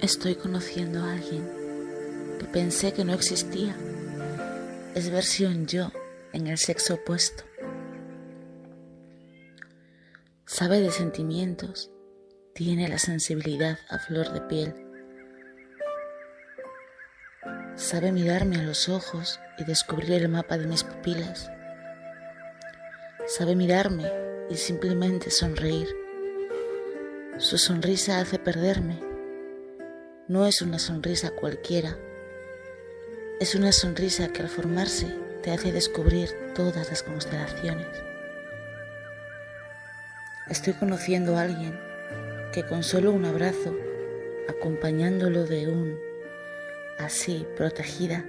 Estoy conociendo a alguien que pensé que no existía. Es versión yo en el sexo opuesto. Sabe de sentimientos, tiene la sensibilidad a flor de piel. Sabe mirarme a los ojos y descubrir el mapa de mis pupilas. Sabe mirarme y simplemente sonreír. Su sonrisa hace perderme no es una sonrisa cualquiera, es una sonrisa que al formarse te hace descubrir todas las constelaciones. Estoy conociendo a alguien que con solo un abrazo, acompañándolo de un así protegida,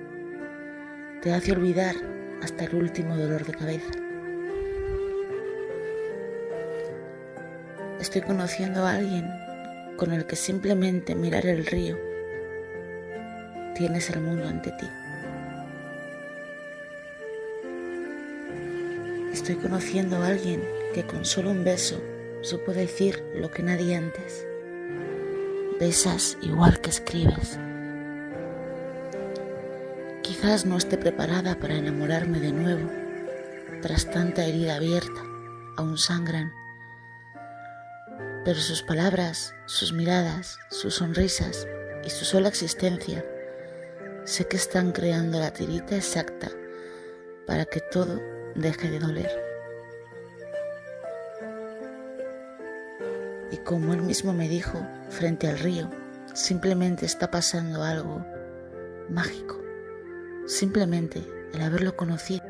te hace olvidar hasta el último dolor de cabeza. Estoy conociendo a alguien con el que simplemente mirar el río tienes el mundo ante ti. Estoy conociendo a alguien que con solo un beso supo decir lo que nadie antes. Besas igual que escribes. Quizás no esté preparada para enamorarme de nuevo, tras tanta herida abierta, aún sangran pero sus palabras, sus miradas, sus sonrisas y su sola existencia sé que están creando la tirita exacta para que todo deje de doler. Y como él mismo me dijo frente al río, simplemente está pasando algo mágico. Simplemente el haberlo conocido